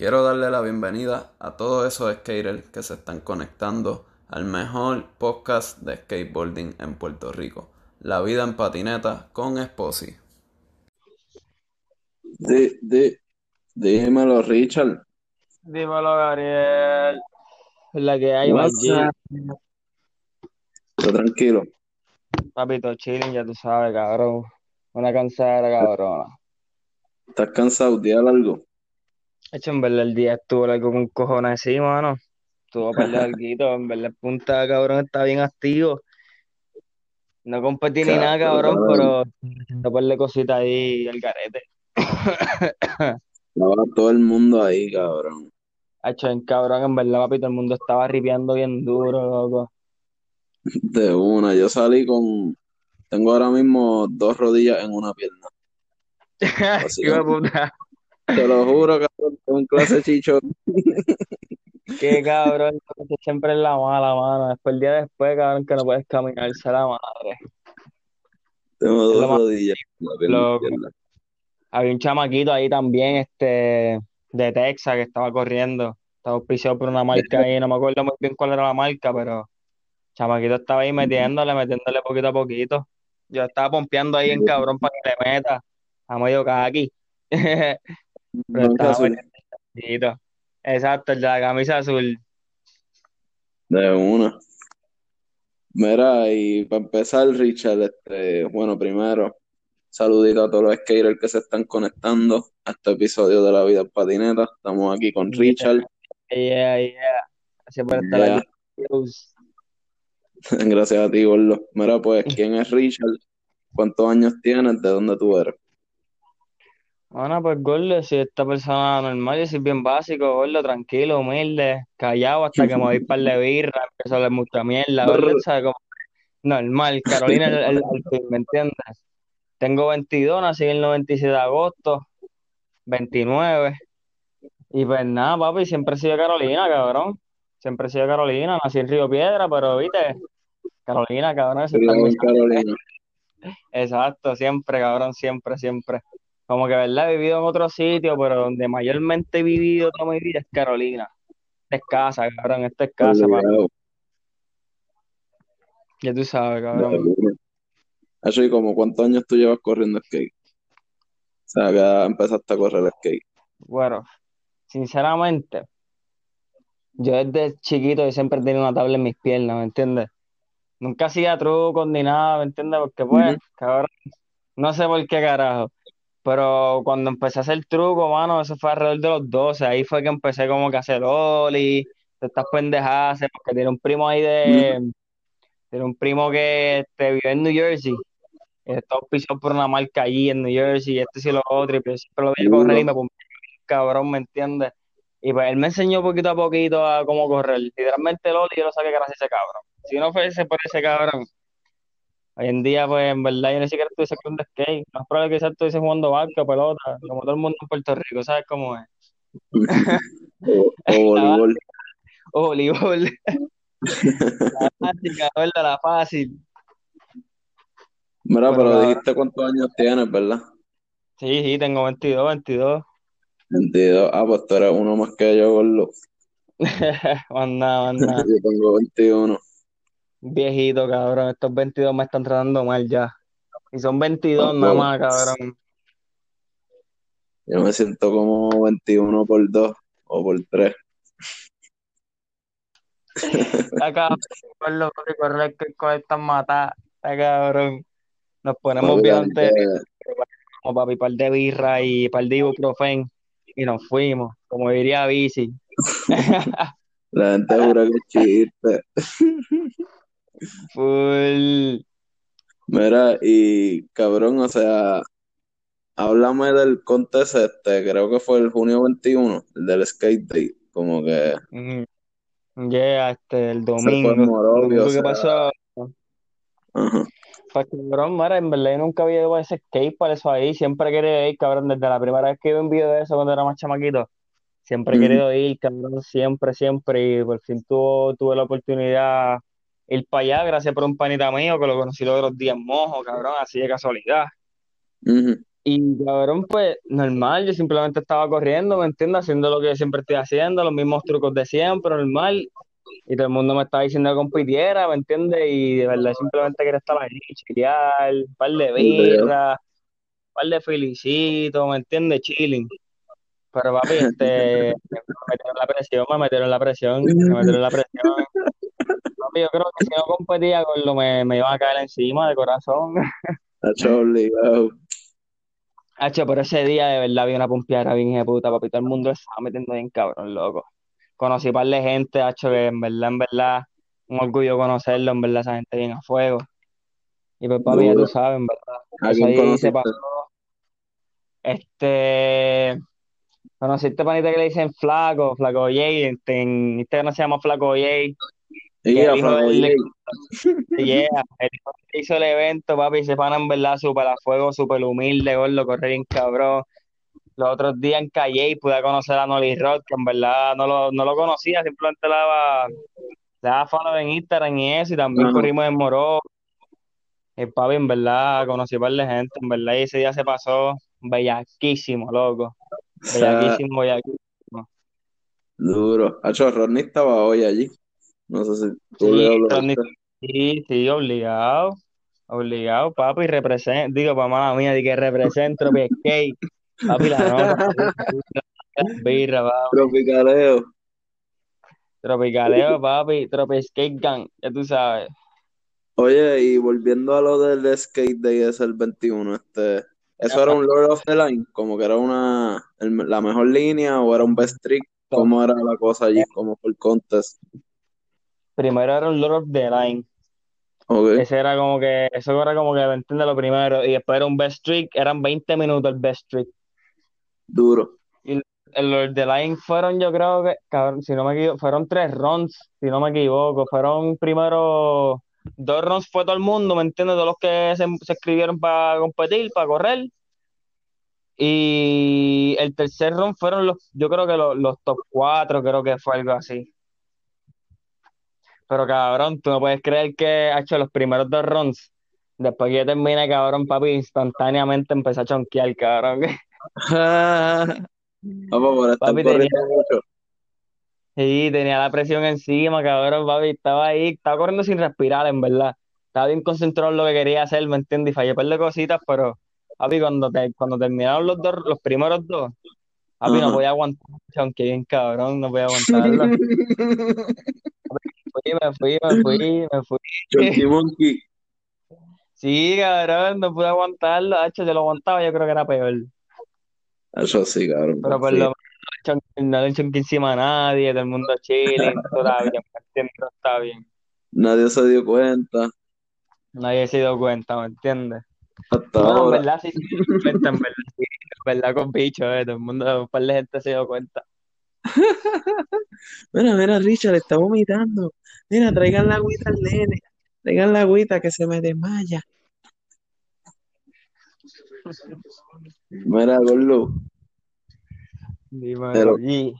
Quiero darle la bienvenida a todos esos skaters que se están conectando al mejor podcast de skateboarding en Puerto Rico, La vida en patineta con Esposi. De, de, dímelo, Richard. Dímelo, Gabriel. La que hay. Está tranquilo. Papito, chilling, ya tú sabes, cabrón. Una cansada, cabrona. ¿Estás cansado? Día largo. Hecho, en verdad, el día estuvo largo con cojones así, mano. Estuvo para larguito. En verdad, el punta, cabrón, está bien activo. No competí ni nada, cabrón, pero haciendo par de cositas ahí al garete. Estaba todo el mundo ahí, cabrón. Hecho, en cabrón, en verdad, papito, el mundo estaba ripeando bien duro, loco. De una. Yo salí con. Tengo ahora mismo dos rodillas en una pierna. Así puta. Te lo juro, cabrón, con clase chicho. Qué cabrón, siempre es la mala, mano. Después el día después, cabrón, que no puedes caminar, se la madre. Tengo Es dos rodillas. Había un chamaquito ahí también, este, de Texas, que estaba corriendo. Estaba auspiciado por una marca ahí, no me acuerdo muy bien cuál era la marca, pero chamaquito estaba ahí metiéndole, metiéndole poquito a poquito. Yo estaba pompeando ahí en cabrón para que le meta a medio caqui. Pero estaba azul. Exacto, el de la camisa azul. De una. Mira, y para empezar, Richard, este, bueno, primero, saludito a todos los skaters que se están conectando a este episodio de La Vida en Patineta. Estamos aquí con Yeah, Richard. yeah, yeah. Gracias por estar aquí. Gracias a ti, Gordo. Mira, pues, ¿quién es Richard? ¿Cuántos años tienes? ¿De dónde tú eres? Bueno, pues gordo, si esta persona normal, yo soy bien básico, gordo, tranquilo, humilde, callado hasta que me doy par de birra, empiezo a hablar mucha mierda, gordo. ¿sabes? Como normal, Carolina el, el- al fin, ¿me entiendes? Tengo 22, nací el 96 de agosto, 29, y pues nada, papi, siempre he sido Carolina, cabrón, siempre he sido Carolina, nací en Río Piedra, pero viste, Carolina, cabrón, eso está. Carolina. Exacto, siempre, cabrón, siempre, siempre. Como que, ¿verdad? He vivido en otro sitio, pero donde mayormente he vivido toda mi vida es Carolina. Esta es casa, cabrón, esta es casa. Obligado. Ya tú sabes, cabrón. Eso, ¿y como cuántos años tú llevas corriendo skate? O sea, que empezaste a correr skate. Bueno, sinceramente, yo desde chiquito yo siempre tenido una tabla en mis piernas, ¿me entiendes? Nunca hacía trucos ni nada, ¿me entiendes? Porque, pues, Ujú. cabrón, no sé por qué carajo. Pero cuando empecé a hacer truco, mano, eso fue alrededor de los 12. Ahí fue que empecé como que a hacer oli, de estas pendejadas, porque tiene un primo ahí de, tiene un primo que este, vive en New Jersey. Está auspiciado por una marca allí en New Jersey, y este sí lo otro, y pues siempre lo veía correr y me ponía cabrón, ¿me entiendes? Y pues él me enseñó poquito a poquito a cómo correr. Literalmente el oli yo lo saqué gracias a ese cabrón. Si no fuese por ese cabrón, hoy en día, pues en verdad yo ni siquiera estuviese de skate. Más probable que quizás estuviese jugando barca, pelota, como todo el mundo en Puerto Rico, ¿sabes cómo es? O, o voleibol. básica, voleibol, la básica, ¿verdad? La fácil. Mira, Pero dijiste cuántos años tienes, ¿verdad? sí, sí, tengo 22, 22. 22. Ah, pues tú eres uno más que yo, Gordo. Más nada. Yo tengo 21. Viejito, cabrón. Estos 22 me están tratando mal ya. Y son 22 nada más, cabrón. Yo me siento como 21 por 2 o por 3. Está cabrón, lo que correr que con estas matas. Está cabrón. Nos ponemos bien antes, como papi, par de birra y par de ibuprofen. Y nos fuimos, como diría Bici. la gente jura que es chiste. Full. Mira, y cabrón, o sea, háblame del contest este, creo que fue el junio 21, el del skate day. Como que. Yeah, este, el domingo. O sea, pasó. ajá. Pues cabrón, mira, en verdad yo nunca había ido a ese skate para eso ahí. Siempre querido ir, cabrón, desde la primera vez que vi un video de eso cuando era más chamaquito. Siempre he querido ir, cabrón, siempre, siempre. Y por fin tuvo, tuve la oportunidad ir para allá, gracias por un panita mío que lo conocí los otros días mojo, cabrón, así de casualidad. Y cabrón, pues normal, yo simplemente estaba corriendo, ¿me entiendes? Haciendo lo que siempre estoy haciendo, los mismos trucos de siempre, normal. Y todo el mundo me estaba diciendo que compitiera, ¿me entiendes? Y de verdad simplemente quería estar ahí, chillear, un par de birras, un par de felicitos, ¿me entiendes? Chilling. Pero papi, este, me metieron la presión, me metieron la presión, me metieron la presión. Yo creo que si no competía, gordo, me, me iban a caer encima de corazón. Hacho, obligado. Hacho, pero ese día de verdad había una pompeada bien de puta, papi. Todo el mundo estaba metiendo bien cabrón, loco. Conocí par de gente, hacho, que en verdad, en verdad, un orgullo conocerlo, en verdad, esa gente bien a fuego. Y pues, papi, ya tú sabes, en verdad. ¿A Eso quién ahí se conociste? pasó. Este, conociste panita que le dicen Flaco, Flaco Jay, este, en Instagram se llama Flaco Jay, Y que a el hijo del, yeah, el hijo que hizo el evento, papi, se pana en verdad súper a fuego, súper humilde, gordo, correr bien cabrón. Los otros días en Calle pude conocer a Nolly Rod, que en verdad no lo, no lo conocía, simplemente le daba, le daba follow en Instagram y eso, y también corrimos en Moró. El papi, en verdad, conocí a un par de gente, en verdad, y ese día se pasó bellaquísimo, loco. Bellaquísimo, bellaquísimo. Duro. Hacho, Rodney estaba hoy allí. No sé si tú Sí, le hablaste. sí, sí, obligado, obligado, papi, represent, digo, para mía, di que represento, Tropi Skate, papi, la nota, birra, papi, Tropicaleo. Tropicaleo, papi, Tropi Skate Gang, ya tú sabes. Oye, y volviendo a lo del skate day ese el 21, este, ¿eso era un Lord of the Line? Como que era una el- la mejor línea o era un best trick? ¿Cómo era la cosa allí? ¿Cómo fue el contest? Primero era un Lord of the Line, Ok, ese era como que, eso era como que, ¿me entiendes? Lo primero, y después era un Best Trick, eran 20 minutos el Best Trick. duro. Y el Lord of the Line fueron, yo creo que, cabrón, si no me equivoco, fueron tres runs, si no me equivoco. Fueron primero dos runs fue todo el mundo, ¿me entiendes? Todos los que se, se escribieron para competir, para correr. Y el tercer run fueron los, yo creo que los, los top cuatro, creo que fue algo así. Pero cabrón, tú no puedes creer que ha hecho los primeros dos runs. Después que yo terminé, cabrón, papi, instantáneamente empecé a chonquear, cabrón. Vamos, por estar Papi, tenía, mucho. sí, tenía la presión encima, cabrón, papi, estaba ahí, estaba corriendo sin respirar, en verdad. Estaba bien concentrado en lo que quería hacer, ¿me entiendes? Y fallé un par de cositas, pero, papi, cuando, te, cuando terminaron los dos, los primeros dos, papi, no Ajá. podía aguantar, aunque bien cabrón, no podía aguantarlo. Fui, me fui, me fui, me fui. Chunky Monkey. Sí, cabrón, no pude aguantarlo, hacho, yo lo aguantaba, yo creo que era peor. Eso sí, cabrón. Pero por sí. lo menos no le chonqué encima a nadie, todo el mundo está bien, ¿me entiendes? Está bien. Nadie se dio cuenta Nadie se dio cuenta, ¿me entiendes? hasta Bueno, en ahora. verdad sí cuenta, en verdad sí, en verdad con bicho, eh, todo el mundo, un par de gente se dio cuenta. Mira, mira, Richard está vomitando. Mira, traigan la agüita al nene. Traigan la agüita que se me desmaya. Mira, Gordo. Dímelo, G.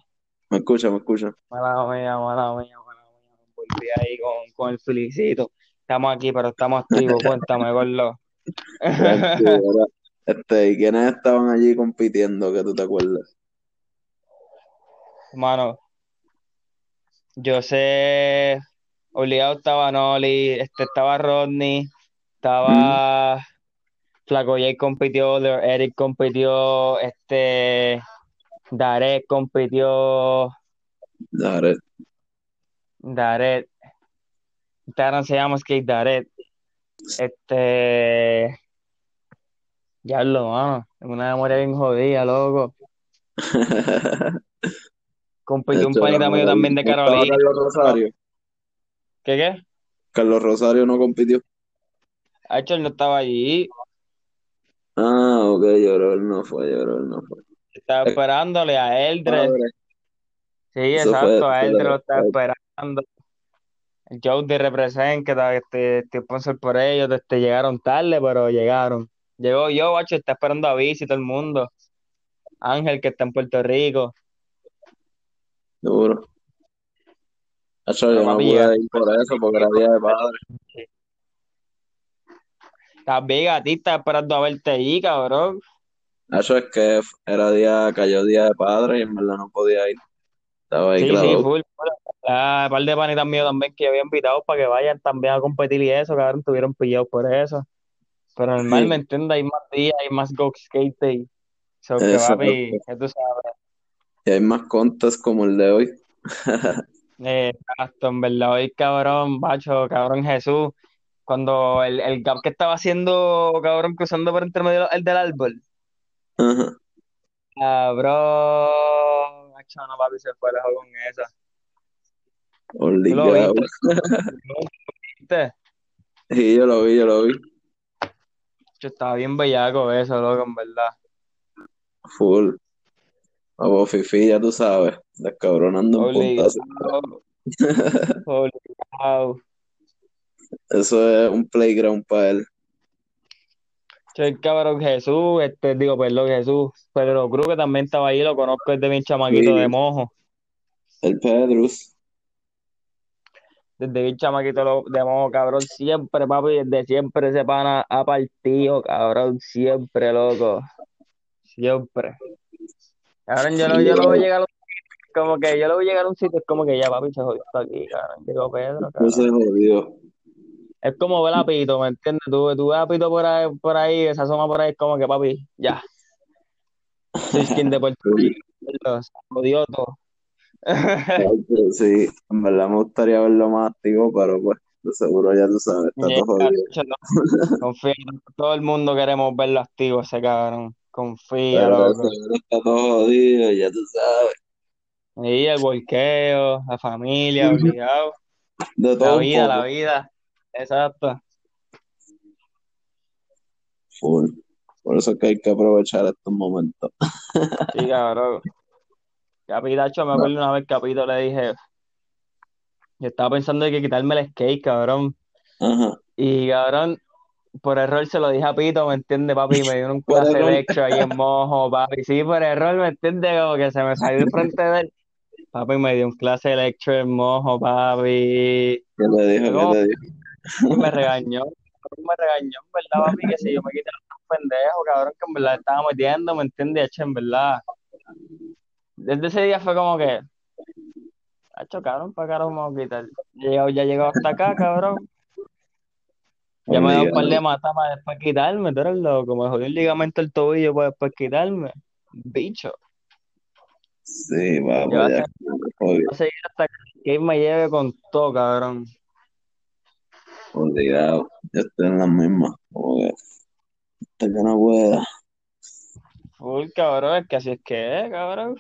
me escucha, me escucha. Mala mía, mala mía, mala mía. Me Volví ahí con, con el felicito. Estamos aquí, pero estamos activos, cuéntame, Gordo. Este, ¿y quiénes estaban allí compitiendo que tú te acuerdas? Mano, yo sé, obligado estaba Noli, este, estaba Rodney, ¿Mm? estaba Flaco Jay compitió, Eric compitió, este, Darek compitió, Dale. Daret, Instagram se llama Skate Daret, este, diablo, mano, tengo una memoria bien jodida, loco. Compitió un panita mío también de ¿No estaba Carolina. Rosario? ¿Qué qué? Carlos Rosario no compitió. Hecho, él no estaba allí, Ah, ok, lloró, él no fue, lloró, él no fue. estaba Es esperándole a Eldred. Sí, Eso fue, exacto, a te lo estaba esperando. El show de Represent, que este, este sponsor por ellos, este, llegaron tarde, pero llegaron. Llegó yo, bacho, está esperando a Bici todo el mundo. Ángel, que está en Puerto Rico. Duro. Acho, Pero yo no pude ir por eso, porque era día de padre. Estás bien, a ti estás esperando a verte allí, cabrón. Eso es que era día, cayó día de padre y en verdad no podía ir. Estaba ahí Sí, sí, claro. full. full. Ah, un par de panitas míos también que yo había invitado para que vayan también a competir y eso, cabrón, tuvieron pillados por eso. Pero normal, ¿me entiendes? Hay más días, hay más go skate day. So que papi, que tú sabes. Y hay más contas como el de hoy. Exacto, en verdad, hoy cabrón, bacho, cabrón Jesús, cuando el, el gap que estaba haciendo, cabrón, cruzando por entre medio el del árbol, Ajá. cabrón, macho, no, papi, se fue lejos con esa. ¿Tú lo viste? ¿Lo viste? Sí, yo lo vi, yo lo vi. Yo estaba bien bellaco eso, loco, en verdad. Full. A Fifi, ya tú sabes. Descabronando en Obligado, puntazo. obligado. Eso es un playground para él. El cabrón Jesús, este, digo, perdón, Jesús, Pedro Cruz, que también estaba ahí, lo conozco desde mi chamaquito Sí. de mojo. El Pedrus. Desde mi chamaquito de mojo, cabrón, siempre, papi, desde siempre ese pana ha partido, cabrón, siempre, loco. Siempre. Cabrón, yo lo, yo lo veo llegar a un sitio, como que yo lo llegar a un sitio, es como que ya, papi, se jodió aquí, cabrón. Llegó Pedro, No se jodió. Es como ver a Pito, ¿me entiendes? Tú, tú ves a Pito por ahí, por ahí, esa asoma por ahí, es como que, papi, ya. Soy skin de Puerto Rico, se jodió todo. Sí, en verdad me gustaría verlo más activo, pero pues, de seguro ya tú sabes, está Yeah, todo jodido. Confía, todo el mundo queremos verlo activo, ese cabrón. Confía, loco. está todo jodido, ya tú sabes. Y el volqueo, la familia, obligado. De La todo un vida, la vida. Exacto. Full. Por eso es que hay que aprovechar estos momentos. Sí, cabrón. Capitacho, me acuerdo una vez que a Pito le dije, yo estaba pensando en que quitarme el skate, cabrón. Ajá. Y cabrón, por error se lo dije a Pito, ¿me entiende, papi? Me dio un clase electro ahí en mojo, papi. Sí, por error, ¿me entiende? Como que se me salió el frente de él. Papi, me dio un clase electro en mojo, papi. ¿Qué le dijo? ¿Qué le dijo? y me regañó, me regañó, en verdad, papi, que si yo me quité los pendejos, cabrón, que en verdad estaba metiendo, ¿me entiendes? Hecho, en verdad. Desde ese día fue como que, hacho, cabrón, para me voy a quitar. Ya llegado hasta acá, cabrón. Ya me he dado un par de matas para después quitarme, tú eres loco, me jodió el ligamento del tobillo para después quitarme. Bicho, Sí, va, yo voy a pues ya. voy a seguir hasta que me lleve con todo, cabrón. Obligado. Yo estoy en. Como que hasta que no pueda. Full, cabrón, es que así es que es, cabrón.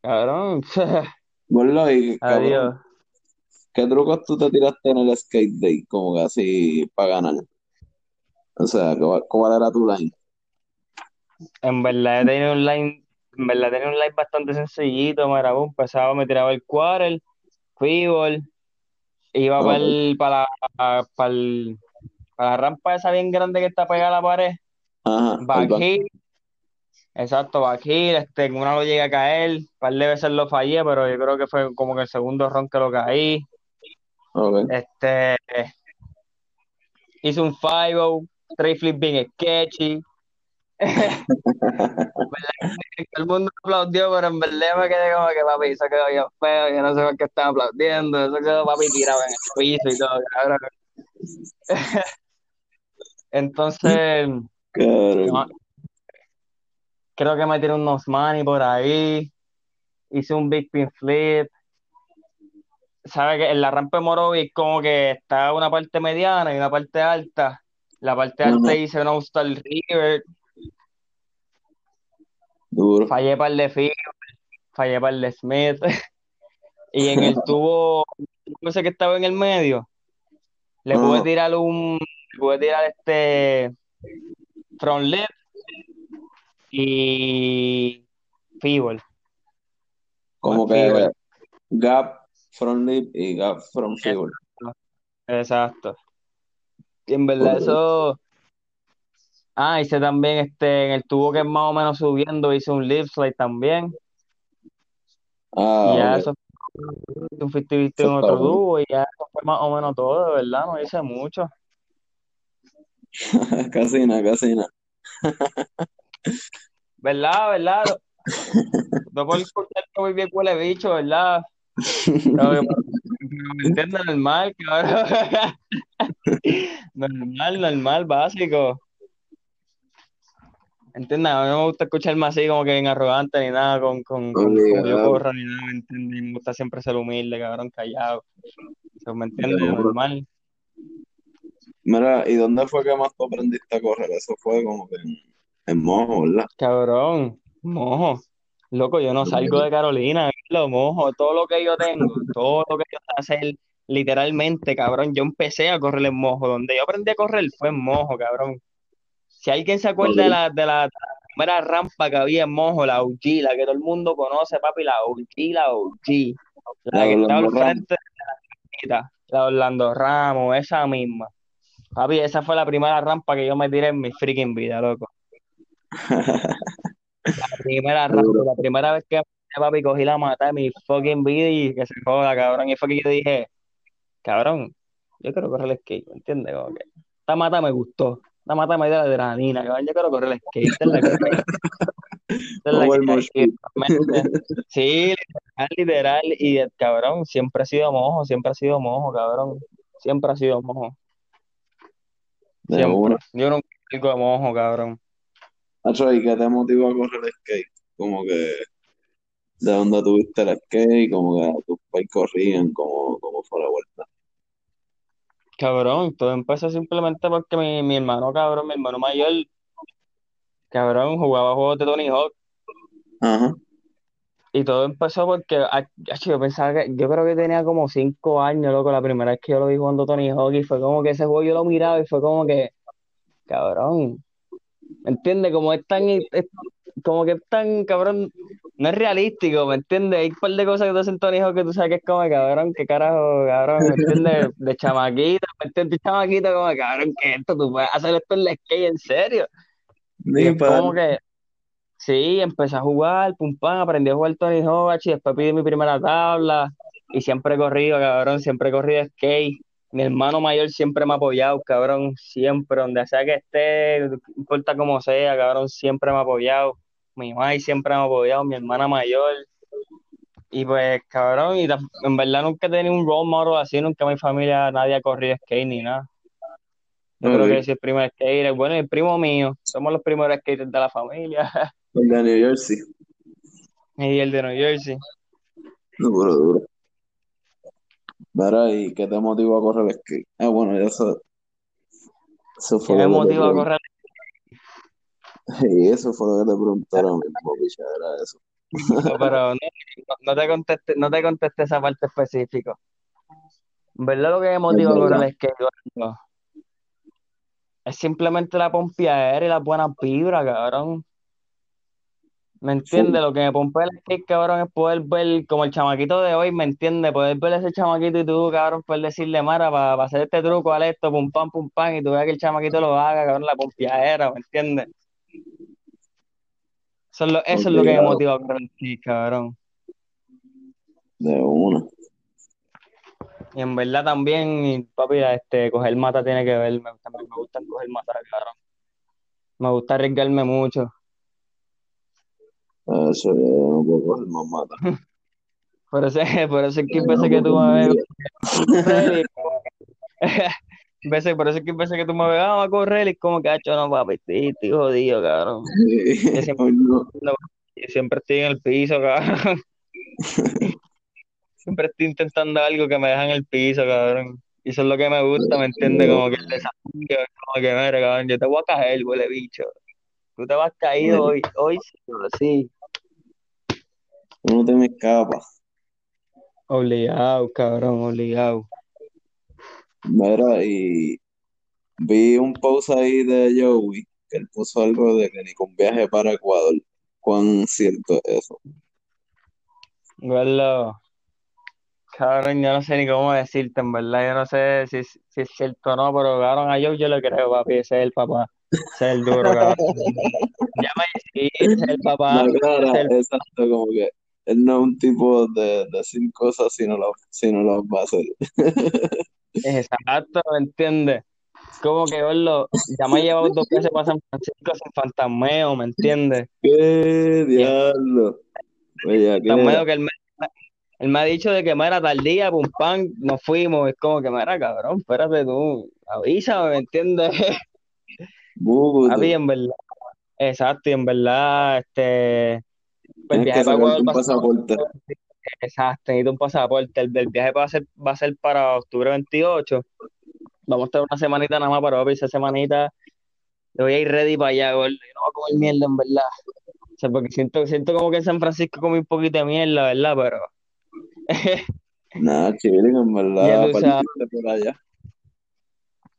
Cabrón, Gordo, y cabrón, adiós. ¿Qué trucos tú te tiraste en el skate day? Como que así para ganar. O sea, ¿cuál, cuál era tu line? En verdad he tenido un line, en verdad tenía un line bastante sencillito, mira, boom, empezaba, me tiraba el quarter, freeball, iba para el, para la, para el- para la rampa esa bien grande que está pegada a la pared, Ajá, back back. heel, exacto, heel, este, una lo llegué a caer, un par de veces lo fallé, pero yo creo que fue como que el segundo ron que lo caí, Este, hice un 5 three flip bien sketchy, el mundo aplaudió, pero en verdad me quedé como que papi, eso quedó bien feo, yo no sé por qué están aplaudiendo, eso quedó papi tirado en el piso y todo, cabrón. Entonces, no, creo que me tiré unos money por ahí, hice un big pin flip, sabe que en la rampa de Morovis como que está una parte mediana y una parte alta, la parte alta Ajá. hice una Star River, Duro. fallé par de Phil, fallé par de Smith, y en el tubo, ese que estaba en el medio, le pude tirar un, le pude tirar este front lip y feeble, Como más que gap from lip y gap from figure. exacto. Y en verdad eso, ah, hice también este, en el tubo que es más o menos subiendo, hice un lip slide también, Ah, y ya ok. eso un 50 en Eso otro tubo, y ya eso fue más o menos todo, de verdad, no hice mucho. Casi nada, casi nada. ¿Verdad? ¿Verdad? No por escucharte muy bien huele bicho, ¿verdad? No, ¿Me entiendes? Normal, cabrón. Normal, normal, básico. ¿Entiendes? A mí no me gusta escucharme así como que bien arrogante ni nada con, con, con como yo corro ni nada, ¿me entiendes? Me gusta siempre ser humilde, cabrón, callado. Eso, ¿Me entiendes? Normal. Mira, ¿y dónde fue que más tú aprendiste a correr? Eso fue como que en, en Mojo, ¿verdad? Cabrón, mojo. Loco, yo no salgo de Carolina, lo mojo, todo lo que yo tengo, todo lo que yo sé hacer, literalmente, cabrón, yo empecé a correr en mojo, donde yo aprendí a correr fue en mojo, cabrón. Si alguien se acuerda de la, de la, de la primera rampa que había en mojo, la OG, la que todo el mundo conoce, papi, la OG, la OG, la que estaba al frente de la la Orlando Ramos, esa misma. Papi, esa fue la primera rampa que yo me tiré en mi freaking vida, loco. La primera Seguro. la primera vez que papi cogí la mata de mi fucking vida y que se joda, cabrón. Y fue que yo dije, cabrón, yo quiero correr el skate, ¿me entiendes? Como que esta mata me gustó, esta mata me dio la adrenalina, cabrón. Yo quiero correr el skate, esta es la que es la que sí, literal, literal. Y cabrón, siempre ha sido mojo, siempre ha sido mojo, cabrón. Siempre ha sido mojo, siempre. Yo nunca de mojo, cabrón. Nacho, ¿y qué te motivó a correr el skate? Como que, ¿de dónde tuviste el skate? Como que tus pais corrían, como, como fue la vuelta. Cabrón, todo empezó simplemente porque mi, mi hermano, cabrón, mi hermano mayor, cabrón, jugaba juegos de Tony Hawk. Ajá. Y todo empezó porque ah, yo pensaba que, yo creo que tenía como cinco años, loco, la primera vez que yo lo vi jugando Tony Hawk y fue como que ese juego yo lo miraba y fue como que, cabrón, ¿me entiendes? Como es tan, es- como que es tan, cabrón, no es realístico, ¿me entiendes? Hay un par de cosas que tú haces en Tony Hawk que tú sabes que es como, cabrón, qué carajo, cabrón, ¿me entiendes? De chamaquito, ¿me entiendes? De chamaquito, como, cabrón, ¿qué es esto? ¿Tú puedes hacer esto en la skate, en serio? Y es como que, sí, empecé a jugar, pum pam, aprendí a jugar Tony Hawk, y después pedí mi primera tabla, y siempre he corrido, cabrón, siempre he corrido skate. Mi hermano mayor siempre me ha apoyado, cabrón, siempre, donde sea que esté, importa cómo sea, cabrón, siempre me ha apoyado. Mi mamá siempre me ha apoyado, mi hermana mayor. Y pues, cabrón, y en verdad nunca he tenido un role model así, nunca en mi familia nadie ha corrido skate ni nada. Yo creo que yo soy el primer skater, bueno, el primo mío, somos los primeros skaters de la familia. El de New Jersey. Y el de New Jersey. Duro, duro. Mira, ¿y qué te motivó a correr el skate? Ah, bueno, eso, eso ¿Qué fue me lo que te motiva a correr? Y eso fue lo que te pregunté ahora mismo, picha, era eso. No, pero no, no- te contesté, no te contesté esa parte específica. Verdad lo que me Es motiva a correr el skate, no, es simplemente la pompeadera y las buenas vibras, cabrón. ¿Me Full. entiendes? Lo que me pompea el skate, cabrón, es poder ver, como el chamaquito de hoy, ¿me entiendes? Poder ver a ese chamaquito y tú, cabrón, poder decirle, Mara, para hacer este truco, al esto, pum pam, pum pam, y tú veas que el chamaquito lo haga, cabrón, la pompeadera, ¿me entiendes? Eso es lo, eso es lo que me motiva a correr el cabrón. De una. Y en verdad también, papi, este, coger mata tiene que ver, me, también me gusta coger mata, cabrón. Me gusta arriesgarme mucho. Eso no puedo coger más mata. Por eso, por eso es que veces que tú me ves por eso es que veces que tú me ves, ah, vamos a correr y como que, hacho, no, papi, estoy, jodido, cabrón. Yo siempre, Hoy no. yo siempre estoy en el piso, cabrón. Siempre estoy intentando algo que me deja en el piso, cabrón. Y eso es lo que me gusta, ¿me entiendes? Como que el desafío, como que, mira, cabrón, yo te voy a caer, huele bicho. Tú te vas caído hoy, hoy sí, sí. Tú no te me escapas. Obligado, cabrón, obligado. Mira, y vi un post ahí de Joey, que él puso algo de que ni con viaje para Ecuador. ¿Cuán cierto es eso? Guardo, cabrón, yo no sé ni cómo decirte, en verdad, yo no sé si, si es cierto o no, pero cabrón, a Joe yo le creo, papi, ese es el papá, ese es el duro, cabrón. Llama y sí, el papá, es el exacto, como que él no es un tipo de decir cosas si no las si no las va a hacer. Exacto, ¿me entiendes? Como que verlo, ya me ha llevado dos veces para San Francisco sin fantasmeo, ¿me entiendes? ¡Qué diablo! Oye, ¿qué Fantasmeo era? que él me, él me ha dicho de que mira tal día, pum pam, nos fuimos. Es como que mira, cabrón, espérate tú, avísame, ¿me entiendes? Búbuto. Papi, en verdad, exacto, y en verdad, este, pues el viaje para Ecuador va a ser, pasaporte. exacto, necesito un pasaporte. El, el viaje va a ser, va a ser para octubre 28. Vamos a estar una semanita nada más para papi, esa semanita le voy a ir ready para allá, gordo. Yo no voy a comer mierda, en verdad. O sea, porque siento, siento como que en San Francisco comí un poquito de mierda, ¿verdad? Pero Nada, chilling, en ya verdad, tú sabes, por allá.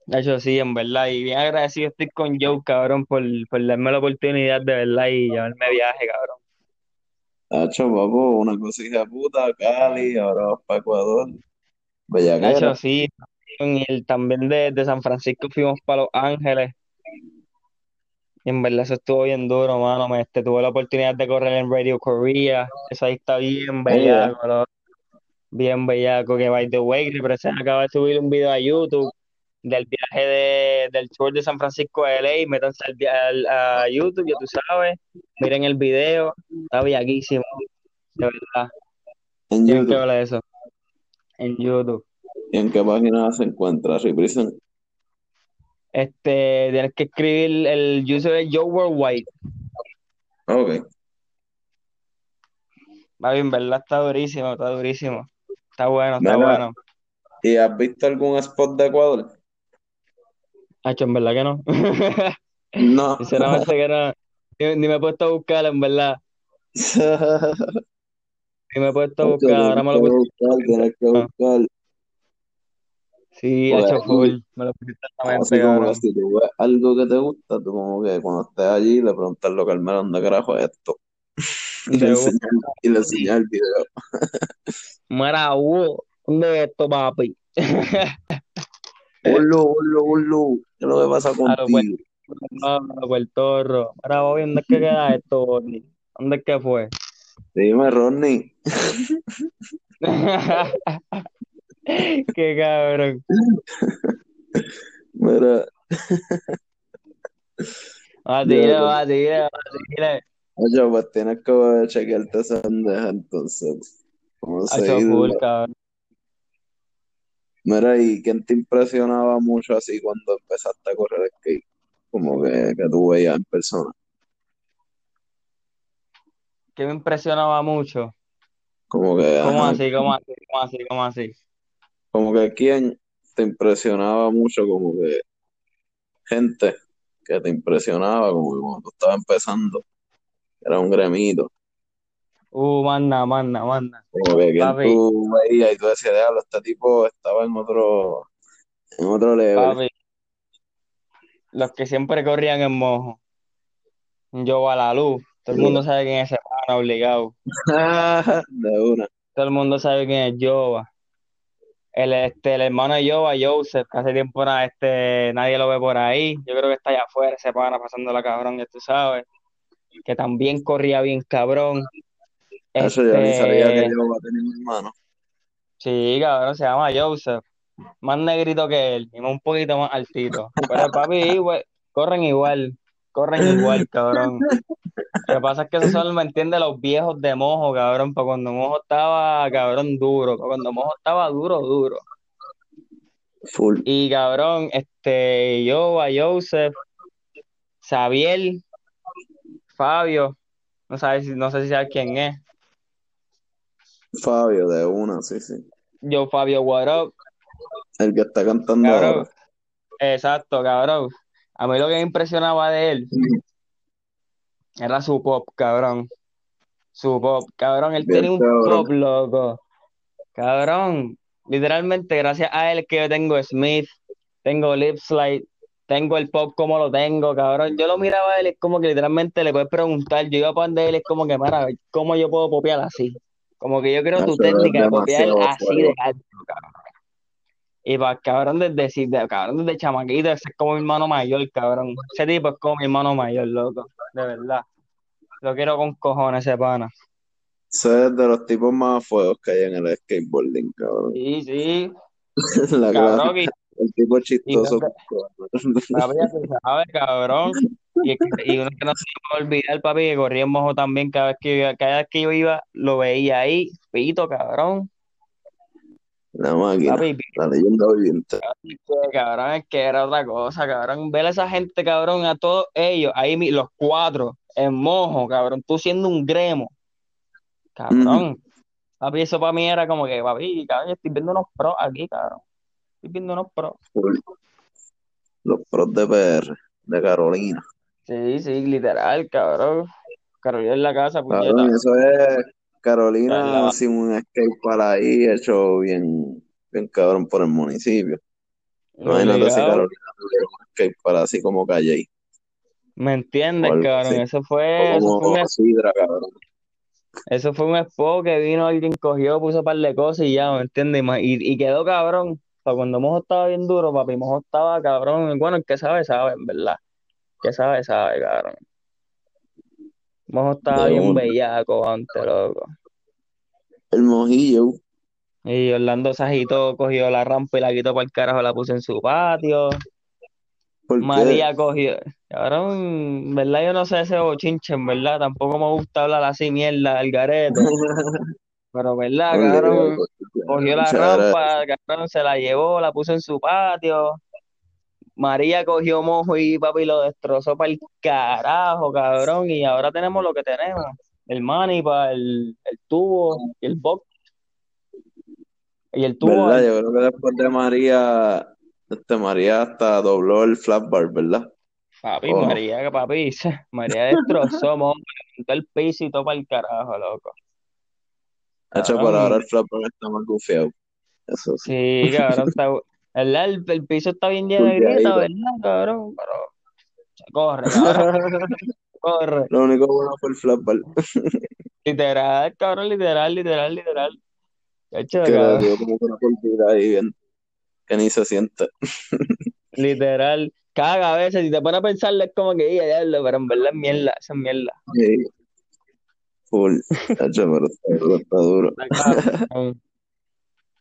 Eso sí, en verdad. Y bien agradecido estoy con Joe, cabrón, por, por darme la oportunidad de verdad y llevarme de viaje, cabrón. Hacho, papo, una cosita puta, Cali, ahora vas para Ecuador. Bellaquera. Nacho, sí, y el, también de, de San Francisco fuimos para Los Ángeles. Y en verdad eso estuvo bien duro, mano. Me, este, tuve la oportunidad de correr en Radio Korea. Eso ahí está bien bellaco, loco. Bien bellaco. Que by the way, Represent acaba de subir un video a YouTube del viaje de, del tour de San Francisco a LA. Métanse al, al- a YouTube, ya tú sabes. Miren el video. Está bellaquísimo. De verdad. En Tienen que YouTube. eso. En YouTube. ¿Y en qué página se encuentra? Represent. Este, tienes que escribir el user de Joe Worldwide. Ok. Papi, en verdad está durísimo, está durísimo. Está bueno, está bueno. ¿Y has visto algún spot de Ecuador? Hacho, en verdad que no. No. Sinceramente que no. Ni, ni me he puesto a buscar, en verdad. Ni me he puesto a buscar. Ahora me que lo buscar, tienes que buscar. Sí, Pues, hecho full. Me lo pusiste como cabrón. que si tú ves algo que te gusta, tú como que cuando estés allí le preguntas a Carmelo dónde carajo es esto. Y le enseñas y le enseñas el video. Hugo, ¿dónde es esto, papi? Ulu, ulu, ulu. ¿Qué es lo que pasa contigo? No, Puerto. Mira, Bobby, ¿dónde es que queda esto, Bobby? ¿Dónde es que fue? Dime, Ronnie. Qué cabrón. Mira, Va, dile, va, dile, va, oye, pues tienes que chequearte esa bandeja entonces. Vamos a Hacho full, seguirlo. cabrón. Mira, ¿y quién te impresionaba mucho así cuando empezaste a correr skate? Como que, que tú veías en persona. Que me impresionaba mucho. Como que, ¿Cómo ajá, así? ¿Cómo así? ¿Cómo así? ¿Cómo así? como que quién te impresionaba mucho, como que gente que te impresionaba, como que cuando tú estabas empezando, era un gremito, Uh, manda, manda, manda. como que Papi, tú veías y tú decías, diablo, este tipo estaba en otro, en otro level. papi. Los que siempre corrían en mojo. Yo a la luz. Todo el mundo sabe quién es ese pana, obligado. De una. Todo el mundo sabe quién es Jova. El, este, el hermano de Jova, Joseph, que hace tiempo na- este, nadie lo ve por ahí. Yo creo que está allá afuera ese pana pasando la cabrón, ya tú sabes. Que también corría bien cabrón. Eso yo ni sabía que Este, yo iba a tener un hermano. sí, cabrón, se llama Joseph. Más negrito que él, y un poquito más altito. Pero papi, igual, corren igual, corren igual, cabrón. Lo que pasa es que esos son, ¿me entiendes? Los viejos de Mojo, cabrón, para cuando Mojo estaba, cabrón, duro, para cuando Mojo estaba duro, duro. Full. Y cabrón, este, yo, a Joseph, Xavier, Fabio, no sabes, no sé si sabes quién es. Fabio, de una, sí, sí. Yo, Fabio, what up, El que está cantando cabrón. ahora. Exacto, cabrón. A mí lo que me impresionaba de él era su pop, cabrón. Su pop, cabrón. Él Bien tenía un cabrón. pop, loco. Cabrón. Literalmente, gracias a él que yo tengo Smith, tengo Lipslide, tengo el pop como lo tengo, cabrón. Yo lo miraba a él, es como que literalmente le puedes preguntar. Yo iba para donde él, es como que, mira, ¿cómo yo puedo popear así? Como que yo creo tu técnica de demasiado así fuego. de alto, cabrón. Y para cabrón desde, de- cabrón desde chamaquito, ese es como mi hermano mayor, cabrón. Ese tipo es como mi hermano mayor, loco. De verdad. Lo quiero con cojones ese pana. Ese es de los tipos más fuegos que hay en el skateboarding, cabrón. Sí, sí. La Cabrón, y El tipo chistoso. Sabes, cabrón. Y, uno que no se me va a olvidar, papi, que corría en mojo también. Cada vez que, cada vez que yo iba, lo veía ahí. Pito, cabrón. La máquina, Papi, la leyenda viviente. cabrón, es que era otra cosa, cabrón. Ver a esa gente, cabrón, a todos ellos, ahí los cuatro, en mojo, cabrón. Tú siendo un gremo. Cabrón. Papi, eso para mí era como que, papi, cabrón, yo estoy viendo unos pros aquí, cabrón. Estoy viendo unos pros. Los pros de PR, de Carolina. Sí, sí, literal, cabrón. Carolina en la casa, puñeta. Cabrón, eso es Carolina sin un skate para ahí, hecho bien, bien cabrón por el municipio. Imagínate si Obligado. Carolina tuviera un skate para así como Calle. ¿Me entiendes, O cabrón? Eso fue, eso O fue un, como Sidra, cabrón. eso fue un expo que vino alguien, cogió, puso un par de cosas y ya, ¿me entiendes? Y, y, quedó cabrón. Para cuando Mojo estaba bien duro, papi, Mojo estaba cabrón. Bueno, el que sabe, sabe, en verdad. Que sabe, sabe, cabrón. Mojo estaba bien bellaco antes, loco. El mojillo. Y Orlando se agitó, cogió la rampa y la quitó para el carajo, la puso en su patio. ¿Por qué? María cogió. Cabrón, en verdad yo no sé ese bochinche, en verdad. Tampoco me gusta hablar así mierda al garete. Pero, ¿verdad, cabrón? Cogió la rampa, cabrón, se la llevó, la puso en su patio. María cogió mojo y papi lo destrozó para el carajo, cabrón. Y ahora tenemos lo que tenemos. El manipa, el, el tubo y el box. Y el tubo, ¿Verdad? Yo creo que después de María, este María hasta dobló el flat bar, ¿verdad? papi, Oh. María, papi, María destrozó, mojo, el piso y todo para el carajo, loco. Hecho, por ahora el flat bar está más gufiado. Eso sí. Sí, cabrón, está, ¿verdad? El, el piso está bien lleno de grietas, ¿verdad, cabrón? Pero corre, cabrón, corre. Lo único bueno fue el flat bar. Literal, cabrón, literal, literal, literal. Hecho, dio como una cortina ahí bien, que ni se siente. literal. Caga a veces, si te pones a pensarlo, es como que, "Ey, diablo", pero en verdad es mierda, esa es mierda. Sí. Full. Hecho, pero está está duro. Está.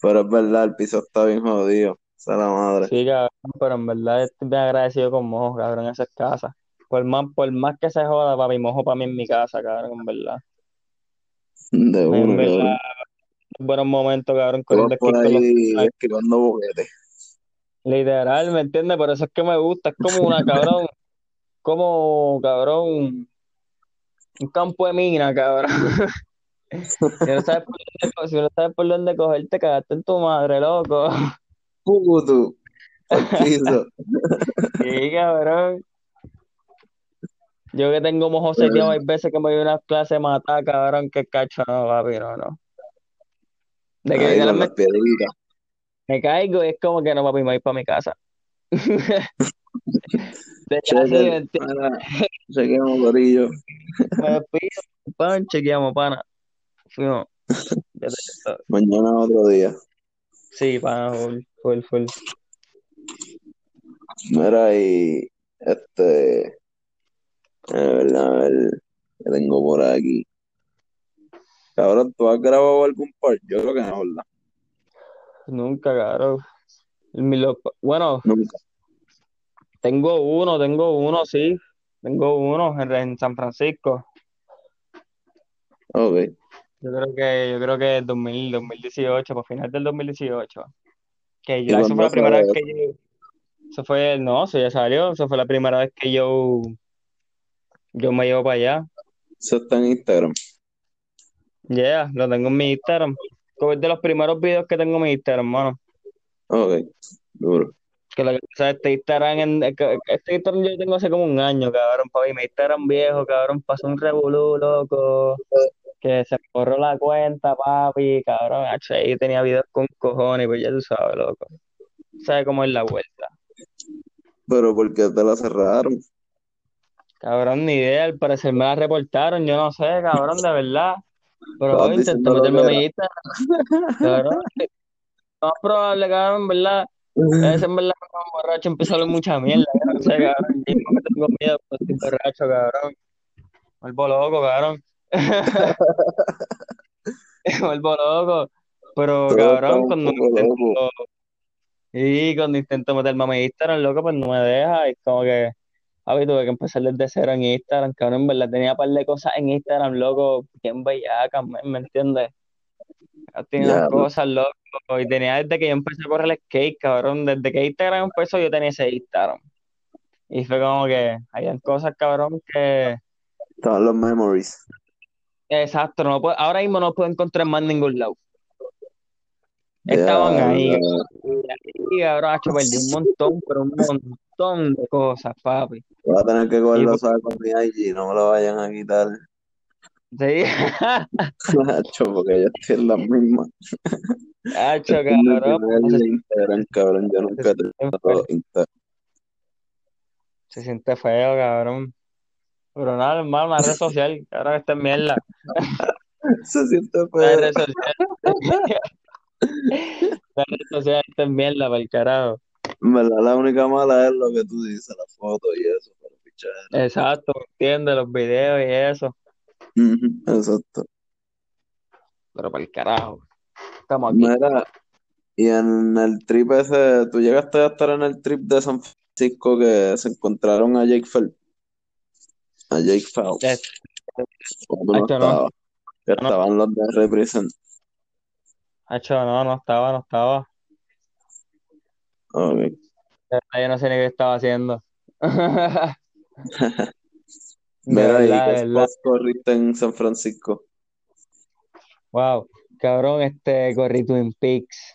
Pero es verdad, el piso está bien jodido. Es la madre. Sí, cabrón, pero en verdad estoy bien agradecido con Mojo, cabrón, en esas casas. Por más, por más que se joda, papi, Mojo para mí en mi casa, cabrón, en verdad. De En uno, verdad, cabrón. buenos momentos, cabrón, por con los esquivando. Literal, ¿me entiendes? Por eso es que me gusta, es como una cabrón, como cabrón, un campo de mina, cabrón. Si no sabes por dónde, si no sabes por dónde cogerte, cagaste en tu madre, loco. Al piso. Sí, cabrón. Yo que tengo mojo seteado, hay veces que me doy una clase matada, cabrón, que cacho, no, papi, no, no. De que las literalmente piedritas. me caigo y es como que no, papi, me voy para mi casa. De que así, ¿me Cheque. entiendes? Mira, chequeamos, gorillo. Me despido, pan, chequeamos, pana. Fuimos. Mañana otro día. Sí, pana, full, full, full. Mira, y este. A ver, a ver, tengo por aquí. Cabrón, ¿tú has grabado algún part? Yo creo que no, ¿verdad? Nunca, cabrón. Bueno, Nunca. tengo uno, tengo uno, sí. Tengo uno en, en San Francisco. Ok. Yo creo que, yo creo que es 2000, 2018, por final del 2018. Que ¿Y yo, eso fue la primera vez que yo, eso fue, no, eso ya salió, eso fue la primera vez que yo, yo me llevo para allá. Eso está en Instagram. Yeah, lo tengo en mi Instagram. Como es de los primeros videos que tengo en mi Instagram, mano. Ok. Duro. Que lo que pasa es este Instagram, en- este Instagram yo lo tengo hace como un año, cabrón, papi. Mi Instagram viejo, cabrón, pasó un revolú, loco. Que se me borró la cuenta, papi, cabrón. H, ahí tenía videos con cojones, pues ya tú sabes, loco. ¿Sabes cómo es la vuelta? Pero ¿por qué te la cerraron? Cabrón, ni idea, al parecer me la reportaron, yo no sé, cabrón, de verdad. Pero hoy lo meterme a Instagram, cabrón. Más probable, cabrón, en verdad. era. Es en verdad como borracho empiezo a hablar mucha mierda, yo no sé, cabrón. Yo tengo miedo cuando estoy borracho, cabrón. Vuelvo loco, cabrón. Me vuelvo loco. Pero, Todos cabrón, cuando, cuando, Y cuando intento meterme a mi Instagram, loco, pues no me deja. Es como que, ver, tuve que empezar desde cero en Instagram, cabrón. En verdad tenía un par de cosas en Instagram, loco, bien bellacas, ¿me, me entiendes? Tenía cosas, loco. Y tenía desde que yo empecé a correr el skate, cabrón. Desde que Instagram empezó, yo tenía ese Instagram. Y fue como que, hayan cosas, cabrón, que. Todos los memories. Exacto, no puedo, ahora mismo no puedo encontrar más en ningún lado. Estaban ahí. Y ahora hecho perdí un montón, pero un montón de cosas, papi. Voy a tener que guardarlo con mi IG, no me lo vayan a quitar. Sí. Hacho, porque yo estoy en la misma. Hacho, cabrón. Instagram, cabrón, yo nunca he tenido Instagram. Se siente feo, cabrón. Pero nada, hermano, una red social, ahora está en mierda. Se siente feo. La red social. la red social está en mierda, para el carajo. verdad, la única mala es lo que tú dices, la foto y eso, para fichar. Exacto, entiende, los videos y eso. exacto. Pero para el carajo. Estamos aquí. Mira, y en el trip ese, ¿tú llegaste a estar en el trip de San Francisco que se encontraron a Jake Phelps? A Jake Phelps. Este, no estaba? Que estaban los de Represent. Hacho, no, no estaba, no estaba. Okay. Yo no sé ni qué estaba haciendo. Mira, ¿y qué corriste en San Francisco? Wow, cabrón, este, corrí Twin Peaks.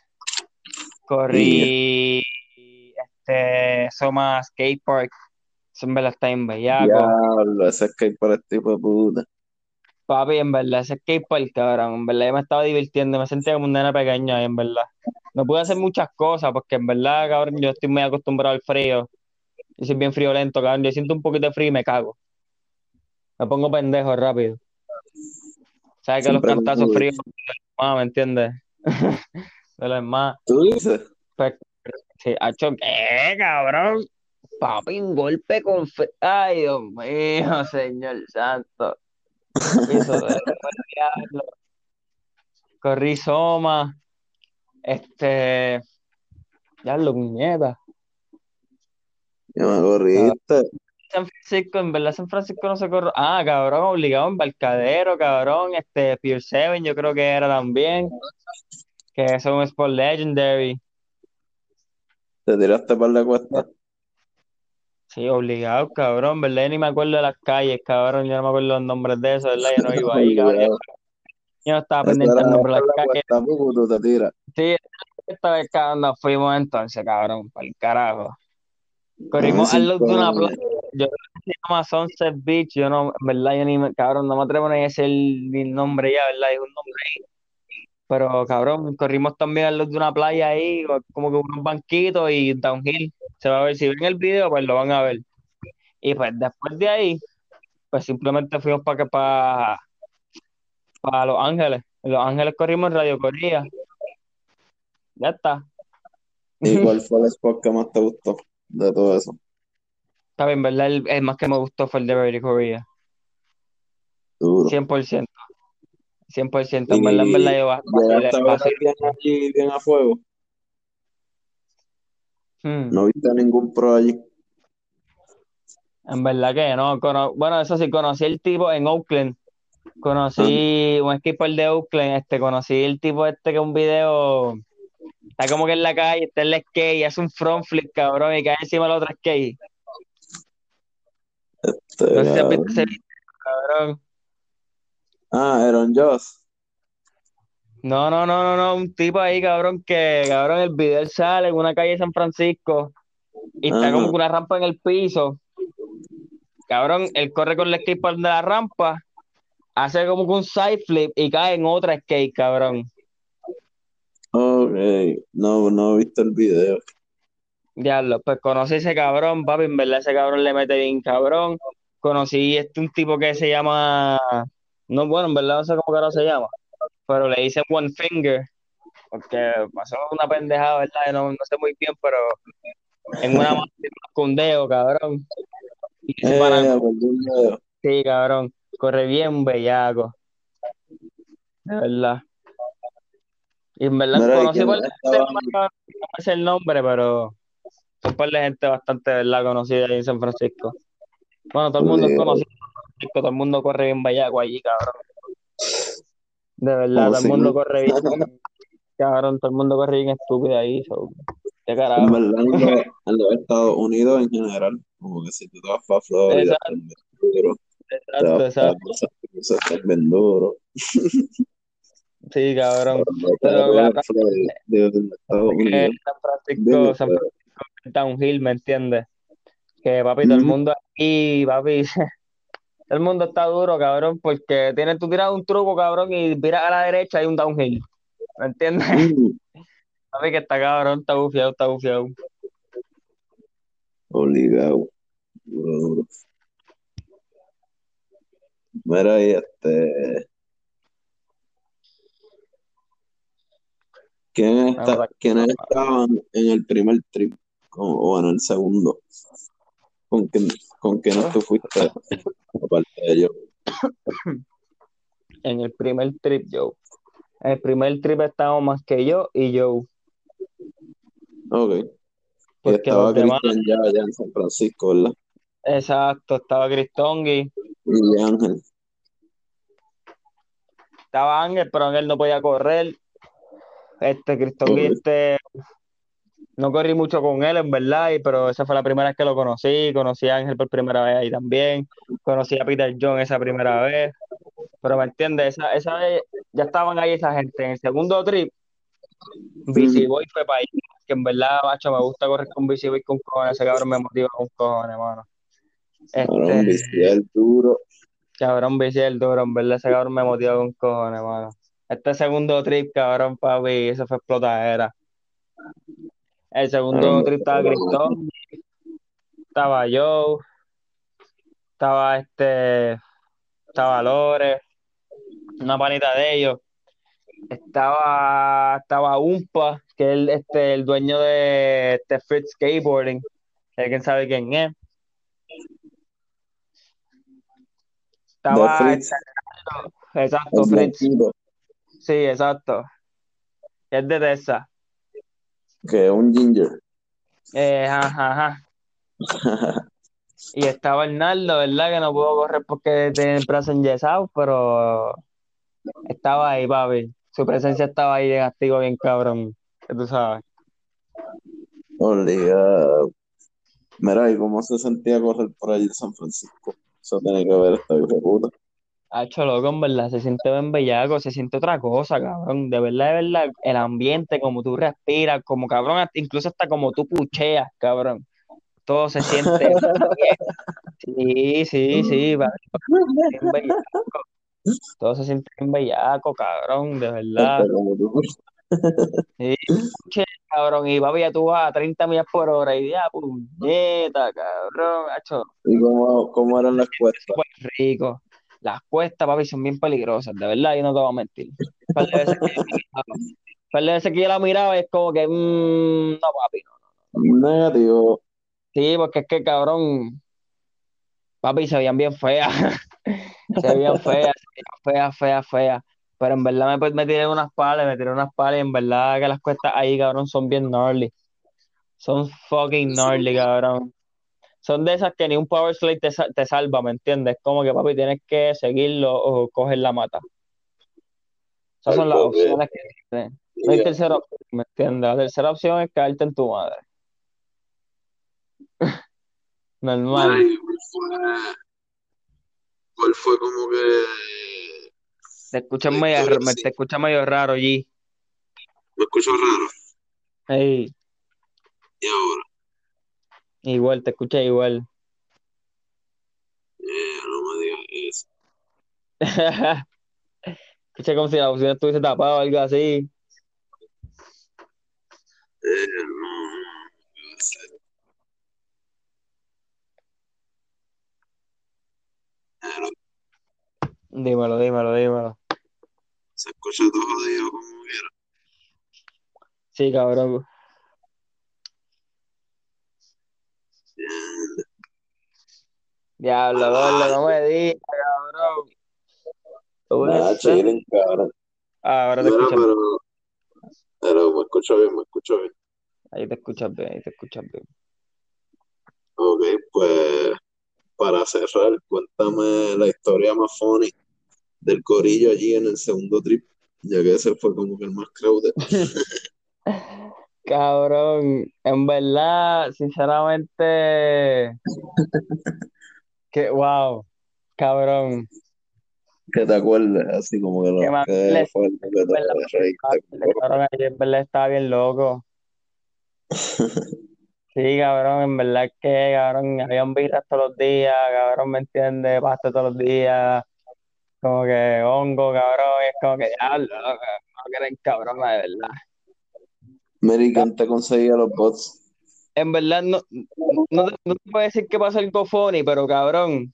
Corrí, este, Soma Skate Park. Son verdad está en bellaco. Diablo, ese skate park es tipo de puta. Papi, en verdad, ese skate park, cabrón, en verdad yo me estaba divirtiendo, me sentía como un nena pequeño ahí, en verdad. No pude hacer muchas cosas, porque en verdad, cabrón, yo estoy muy acostumbrado al frío. Yo soy bien friolento, cabrón. Yo siento un poquito de frío y me cago. Me pongo pendejo rápido. ¿Sabes que los cantazos fríos ¿me entiendes? de los más. ¿Tú dices? Pues, sí, hecho ¿qué, cabrón? Papi, un golpe con frío. Ay, Dios mío, señor santo. Corrí Soma. Este. Ya lo puñeta. Ya me corriste. San Francisco, en verdad San Francisco no se corre. Ah, cabrón, obligado Embarcadero, cabrón. Este, Pier 7, yo creo que era también. Que es un Sport Legendary. ¿Te tiraste para la cuesta? Sí, obligado, cabrón, ¿verdad? Ni me acuerdo de las calles, cabrón. Yo no me acuerdo los nombres de eso, ¿verdad? Yo no iba ahí, cabrón. Yo no estaba pendiente del nombre de las calles. Cuesta, te tiras. Sí, esta vez cuando fuimos entonces, cabrón, para el carajo. Corrimos al lado de una playa. Yo se llama Sunset Beach. Yo no, verdad, yo ni me, cabrón, no me atrevo ni a decir el nombre ya, ¿verdad? Es un nombre ahí. Pero, cabrón, corrimos también al lado de una playa ahí, como que unos banquitos y downhill. Se va a ver, si ven el video, pues lo van a ver. Y pues después de ahí, pues simplemente fuimos para para, para Los Ángeles. En Los Ángeles corrimos en Radio Corría. Ya está. ¿Y cuál fue el spot que más te gustó? de todo eso. Está bien, ¿verdad? El, más que me gustó fue el de Berry Korea. Duro. 100%. 100%. En verdad, en verdad, yo bien allí, bien a fuego. Hmm. No viste ningún pro allí. En verdad que no. bueno, eso sí, conocí el tipo en Oakland. Conocí ah. un skipper de Oakland. Este, conocí el tipo este que un video Está como que en la calle, está en la skate, hace un front flip, cabrón, y cae encima de la otra skate. Este, no sé si has visto ese video, cabrón. Ah, Aaron Joss. No, no, no, no, no, un tipo ahí, cabrón, que, cabrón, el video sale en una calle de San Francisco y está como con una rampa en el piso. Cabrón, él corre con el skate de la rampa, hace como un side flip y cae en otra skate, cabrón. Ok, no, no he visto el video. Ya, pues conocí ese cabrón, papi, en verdad ese cabrón le mete bien cabrón. Conocí este un tipo que se llama, no, bueno, en verdad no sé cómo carajo se llama, pero le hice One Finger, porque pasó una pendejada, ¿verdad? No, no sé muy bien, pero en una mano con dedo, cabrón. Eh, sí, cabrón, corre bien bellaco. De verdad. Y en verdad ¿y conocí por no sé el nombre, pero son par de gente bastante, ¿verdad? Conocida ahí en San Francisco. Bueno, todo el mundo es conocido todo el mundo corre bien bellaco allí, cabrón. De verdad, todo el si mundo no. corre bien, cabrón, todo el mundo corre bien estúpido ahí, so, qué carajo. verdad, en los, en los Estados Unidos en general, como que si tú te vas para Florida, duro. Exacto, exacto. que estás bien duro. Sí, cabrón. Pero San Francisco, San. Francisco downhill, ¿me entiendes? Que papi, todo el mundo aquí, papi, todo el mundo está duro, cabrón, porque tienes, tú tiras un truco, cabrón, y miras a la derecha hay un downhill, ¿me entiendes? Mm, Papi, que está cabrón, está bufiado, está bufiado. Obligado. Duro. Mira, y este. ¿Quién Me está, ¿Quiénes estaban en el primer trip? O, o en el segundo. ¿Con quién, con quiénes tú fuiste? Aparte de ellos. en el primer trip, Joe. En el primer trip estábamos más que yo y Joe, Ok. Y porque estaba los demás, ya allá en San Francisco, ¿verdad? exacto, estaba Cristongi, Y Ángel. estaba Ángel, pero Ángel no podía correr. Este, Cristongi, Ok. este, no corrí mucho con él, en verdad, y- pero esa fue la primera vez que lo conocí. Conocí a Ángel por primera vez ahí también. Conocí a Peter John esa primera vez. Pero me entiendes, esa, esa vez ya estaban ahí esa gente. En el segundo trip. Boy fue para ahí. Que en verdad, macho, me gusta correr con BC Boy con cojones. Ese cabrón me motiva con cojones, mano. Cabrón, Este, viciar duro. cabrón, BC el duro, en verdad, ese cabrón me motiva con cojones, mano. Este segundo trip, cabrón, papi, eso fue explotadera. El segundo trip estaba Cristón, estaba yo, estaba este, estaba Lore, una panita de ellos. Estaba, estaba Umpa, que es el, este, el dueño de este Fritz Skateboarding, que quién sabe quién es. Estaba, Fritz, este, exacto, Fritz, sí, exacto. Es de Texas. Que un ginger. Eh, ajá, ajá. Y estaba Hernaldo, ¿verdad? Que no pudo correr porque tiene el brazo enyesado, pero estaba ahí, papi. Su presencia estaba ahí en activo, bien cabrón. Que tú sabes. Obligado. Mira, ¿y cómo se sentía correr por allí en San Francisco? Eso tiene que ver esta de puta. Hacho, loco, en verdad, se siente bien bellaco, se siente otra cosa, cabrón. De verdad, de verdad, el ambiente, como tú respiras, como cabrón, hasta- incluso hasta como tú pucheas, cabrón. Todo se siente bien. Sí, sí, sí, bellaco. Todo se siente bien bellaco, cabrón, de verdad. Sí, cabrón, y papi, ya tú vas a 30 millas por hora y ya, puñeta, cabrón, hacho, ¿Y cómo, cómo eran las cuestas? súper rico. Las cuestas, papi, son bien peligrosas, de verdad, y no te voy a mentir. Un par de veces que yo la miraba, un par de veces que yo la miraba y es como que, mm, no, papi, no. Negativo. Sí, porque es que, cabrón, papi, se veían bien feas, se veían feas, se veían feas, feas, feas. Pero en verdad me, pues, me tiré unas palas, me tiré unas palas y en verdad que las cuestas ahí, cabrón, son bien gnarly. Son fucking gnarly, cabrón. Son de esas que ni un power slide te, te salva, ¿me entiendes? Como que, papi, tienes que seguirlo o coger la mata. Esas son las opciones que tienes. No hay tercera opción, ¿me entiendes? La tercera opción es caerte en tu madre. Normal. Ay, ¿cuál fue? ¿Cuál fue como que Te escuchas medio, me- te escuchas medio raro, G. Me escucho raro. Ey, Y ahora, igual, te escuchas igual. eh, no me digas eso. Escucha como si la opción estuviese tapada o algo así. Eh, no, no no, Dímelo, dímelo, dímelo. se escucha todo jodido como quiera. Sí, cabrón. Bien. Diablo, gordo, no me digas, cabrón. Ser. chilling, cabrón. Ah, ahora te Mira, escucho. pero Pero me escucho bien, me escucho bien. Ahí te escuchas bien, ahí te escuchas bien. Ok, pues para cerrar, cuéntame la historia más funny del corillo allí en el segundo trip, ya que ese fue como que el más crowded. Cabrón, en verdad, sinceramente, que wow, cabrón, Que te acuerdes, así como que lo que fue el que verdad, en verdad estaba bien loco. Sí, cabrón, en verdad es que, cabrón, había un birras todos los días, cabrón, ¿me entiendes? Pasta todos los días, como que hongo, cabrón, es como que diablo, loco, no creen cabrón, de verdad. Mary, ¿quién te conseguía los bots? En verdad, no, no, te, no te puedo decir que pasó algo funny, pero cabrón,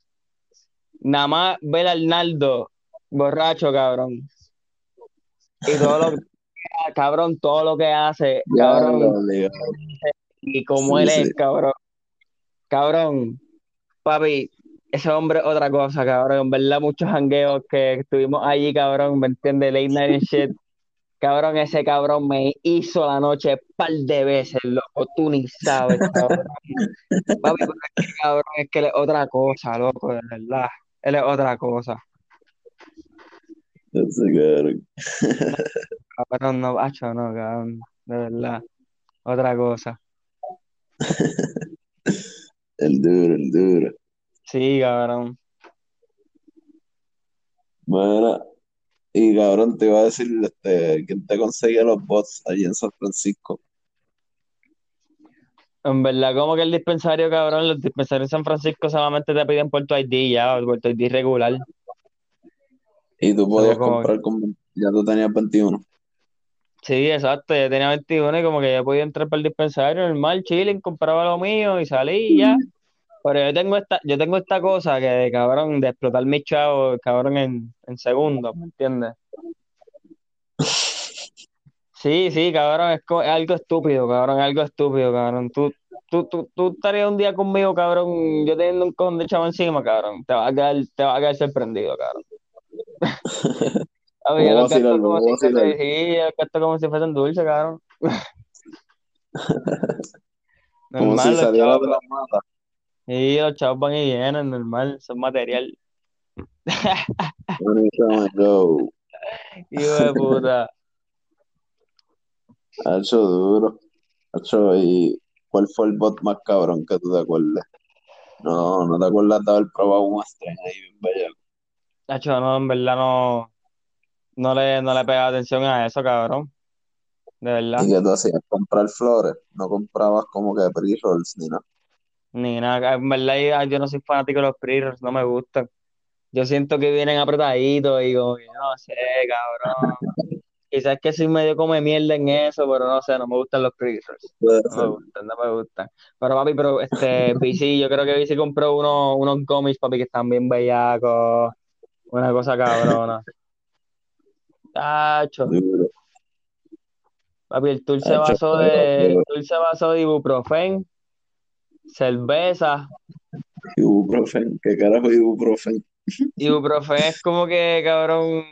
nada más ver a Arnaldo borracho, cabrón, y todo lo que, cabrón, todo lo que hace, cabrón, y como Sí, él sí. es, cabrón, cabrón, papi, ese hombre es otra cosa, cabrón, en verdad, muchos jangueos que estuvimos allí, cabrón, ¿me entiendes? Late night and shit, cabrón, ese cabrón me hizo la noche par de veces, loco, tú ni sabes, cabrón. Papi, es que, cabrón, es que él es otra cosa, loco, de verdad. Él es otra cosa. Ese cabrón. Cabrón, no, macho, no, cabrón, de verdad. Otra cosa. El duro, el duro. Sí, cabrón. Bueno, y cabrón, te iba a decir, este, ¿quién te conseguía los bots allí en San Francisco? En verdad, como que el dispensario, cabrón, los dispensarios en San Francisco solamente te piden Puerto ID ya, o Puerto ID regular. Y tú podías como- comprar con, ya tú tenías 21. Sí, exacto, yo tenía 21 y como que yo podía entrar para el dispensario normal, chilling, compraba lo mío y salí y ya. Pero yo tengo esta, yo tengo esta cosa que de cabrón, de explotar mis chavos, cabrón, en, en segundos, ¿me entiendes? Sí, sí, cabrón, es, co- es algo estúpido, cabrón, algo estúpido, cabrón. Tú, tú, tú, tú estarías un día conmigo, cabrón, yo teniendo un con de chavo encima, cabrón. Te vas a quedar, te vas a quedar sorprendido, cabrón. A yo gasto vacilarlo, como si sí, yo gasto como si fuesen dulces, cabrón. Como Normal, si saliera de la mata. Sí, los chavos van y vienen, normal, son material. Hijo de puta. Hacho duro. Hacho, ¿y cuál fue el bot más cabrón que tú te acuerdas? No, no te acuerdas de haber probado un stream ahí bien bello. Nacho, no, en verdad no, no le, no le pegaba atención a eso, cabrón. De verdad. ¿Y qué tú hacías? Comprar flores. No comprabas como que pre-rolls ni nada. Ni nada. En verdad yo, no soy fanático de los pre no me gustan. Yo siento que vienen apretaditos y como que no sé, cabrón. Quizás que soy medio come mierda en eso, pero no sé, no me gustan los pre No me gustan, no me gustan. Pero papi, pero este, BC, yo creo que BC compró unos, unos gummies, papi, que están bien bellacos. Una cosa cabrona. Tacho. Papi, el tour se basó de, el tour se basó de ibuprofen, cerveza. Ibuprofen. ¿Qué carajo es ibuprofen? Ibuprofen es como que, cabrón,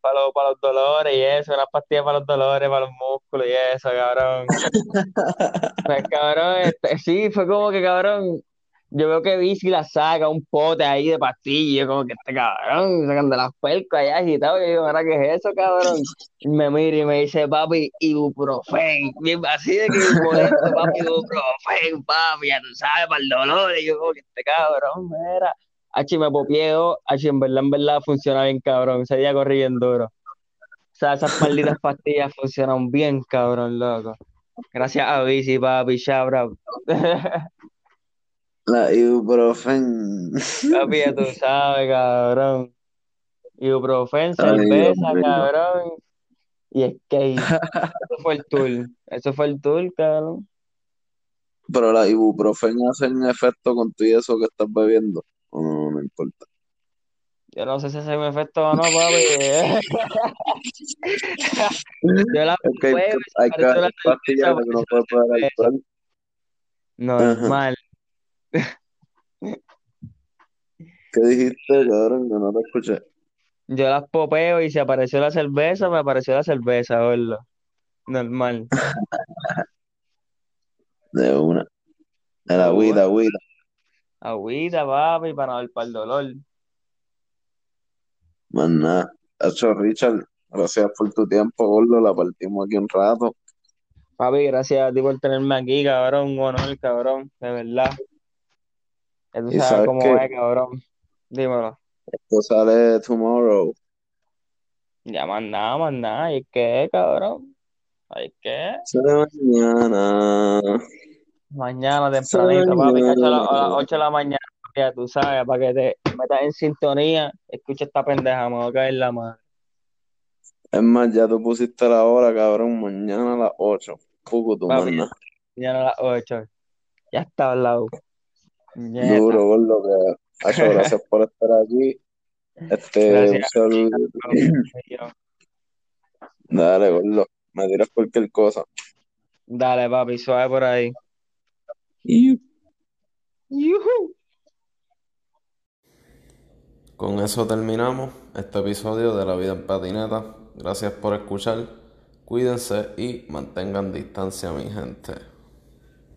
para los, para los dolores y eso, unas pastillas para los dolores, para los músculos y eso, cabrón. Pues, cabrón, este, sí, fue como que, cabrón, yo veo que Bici la saca un pote ahí de pastillas, como que este cabrón, sacan de las pelcas allá agitado, y yo digo, ¿ahora qué es eso, cabrón? Y me mira y me dice, papi, ibuprofen, bien así de que molesto, papi, ibuprofen, papi, ya tú sabes, para el dolor, y yo como que este cabrón, mira, H me popieo, H en verdad, en verdad funciona bien, cabrón, ese día corrí bien duro. O sea, esas malditas pastillas funcionan bien, cabrón, loco. Gracias a Bici, papi, shout out. La ibuprofen. Papi, ya tú sabes, cabrón. Ibuprofen, cerveza, cabrón. Y skate. Eso fue el tour. Eso fue el tour, cabrón. Pero la ibuprofen hacen efecto con y eso que estás bebiendo. O no, no importa. Yo no sé si hace un efecto o no, papi. Yo la Es que hay, la que no alcohol. Normal. ¿Qué dijiste, cabrón? Que no te escuché. Yo las popeo y si apareció la cerveza, me apareció la cerveza, verlo. Normal. De una. De la agüita, agüita. Agüita, papi, para no dar para el dolor. Más nada. Hacho, Richard, gracias por tu tiempo, gordo. La partimos aquí un rato. Papi, gracias a ti por tenerme aquí, cabrón. Un honor, cabrón. De verdad. Ya tú sabes cómo qué? es, cabrón. Dímelo. Esto sale tomorrow. Ya más nada, más nada. ¿Y qué, cabrón? ¿Y qué? Sale mañana. Mañana tempranito, papi, a, la- a las mañana. 8 de la mañana, ya tú sabes, para que te metas en sintonía, escucha esta pendeja, me va a caer la madre. Es más, ya tú pusiste la hora, cabrón. Mañana a las 8. Poco tu Papi, mañana a las 8. Ya está hablado. Nieta. Duro, gordo. Que... Hacho, gracias por estar aquí. Este, un Gracias. saludo. Yo. Dale, gordo. Me tiras cualquier cosa. Dale, papi, suave por ahí. Y Yujú. Con eso terminamos este episodio de La Vida en Patineta. Gracias por escuchar. Cuídense y mantengan distancia, mi gente.